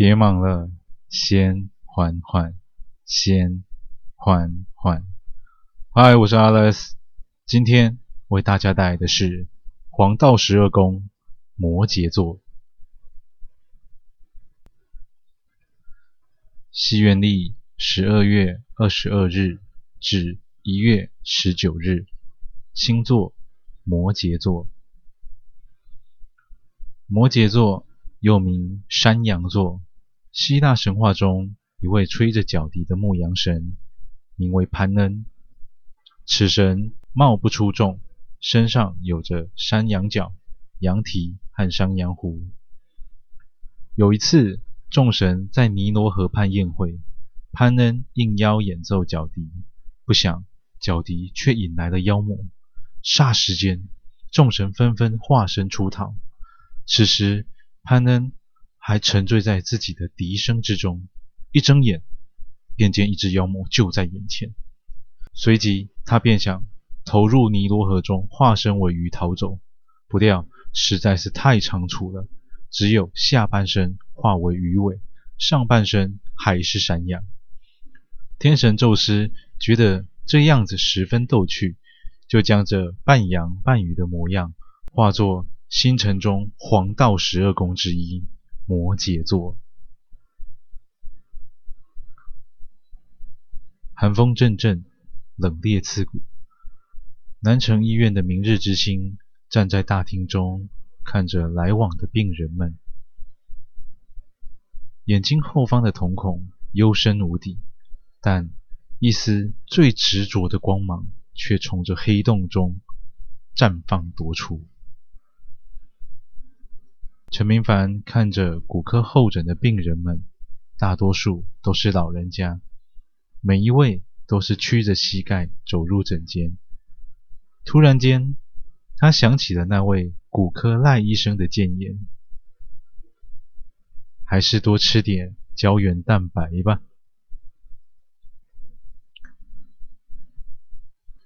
别忙了，先缓缓，先缓缓。嗨，我是 Alex，今天为大家带来的是黄道十二宫摩羯座。西元历十二月二十二日至一月十九日，星座摩羯座。摩羯座又名山羊座，希腊神话中一位吹着角笛的牧羊神，名为潘恩。此神貌不出众，身上有着山羊角、羊蹄和山羊胡。有一次，众神在尼罗河畔宴会，潘恩应邀演奏角笛，不想角笛却引来了妖魔。霎时间，众神纷纷化身出逃。此时，潘恩还沉醉在自己的笛声之中，一睁眼便见一只妖魔就在眼前。随即，他便想投入尼罗河中，化身为鱼逃走。不料实在是太仓促了，只有下半身化为鱼尾，上半身还是山羊。天神宙斯觉得这样子十分逗趣，就将这半羊半鱼的模样化作星辰中黄道十二宫之一摩羯座。寒风阵阵。冷冽刺骨。南城医院的明日之星站在大厅中，看着来往的病人们，眼睛后方的瞳孔幽深无底，但一丝最执着的光芒却从这黑洞中绽放夺出。陈明凡看着骨科候诊的病人们，大多数都是老人家，每一位。都是屈着膝盖走入诊间。突然间，他想起了那位骨科赖医生的建言：“还是多吃点胶原蛋白吧。”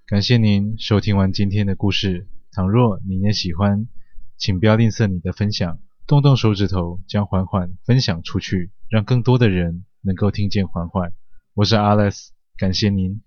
感谢您收听完今天的故事。倘若您也喜欢，请不要吝啬你的分享，动动手指头将缓缓分享出去，让更多的人能够听见缓缓。我是 Alice，。感谢您。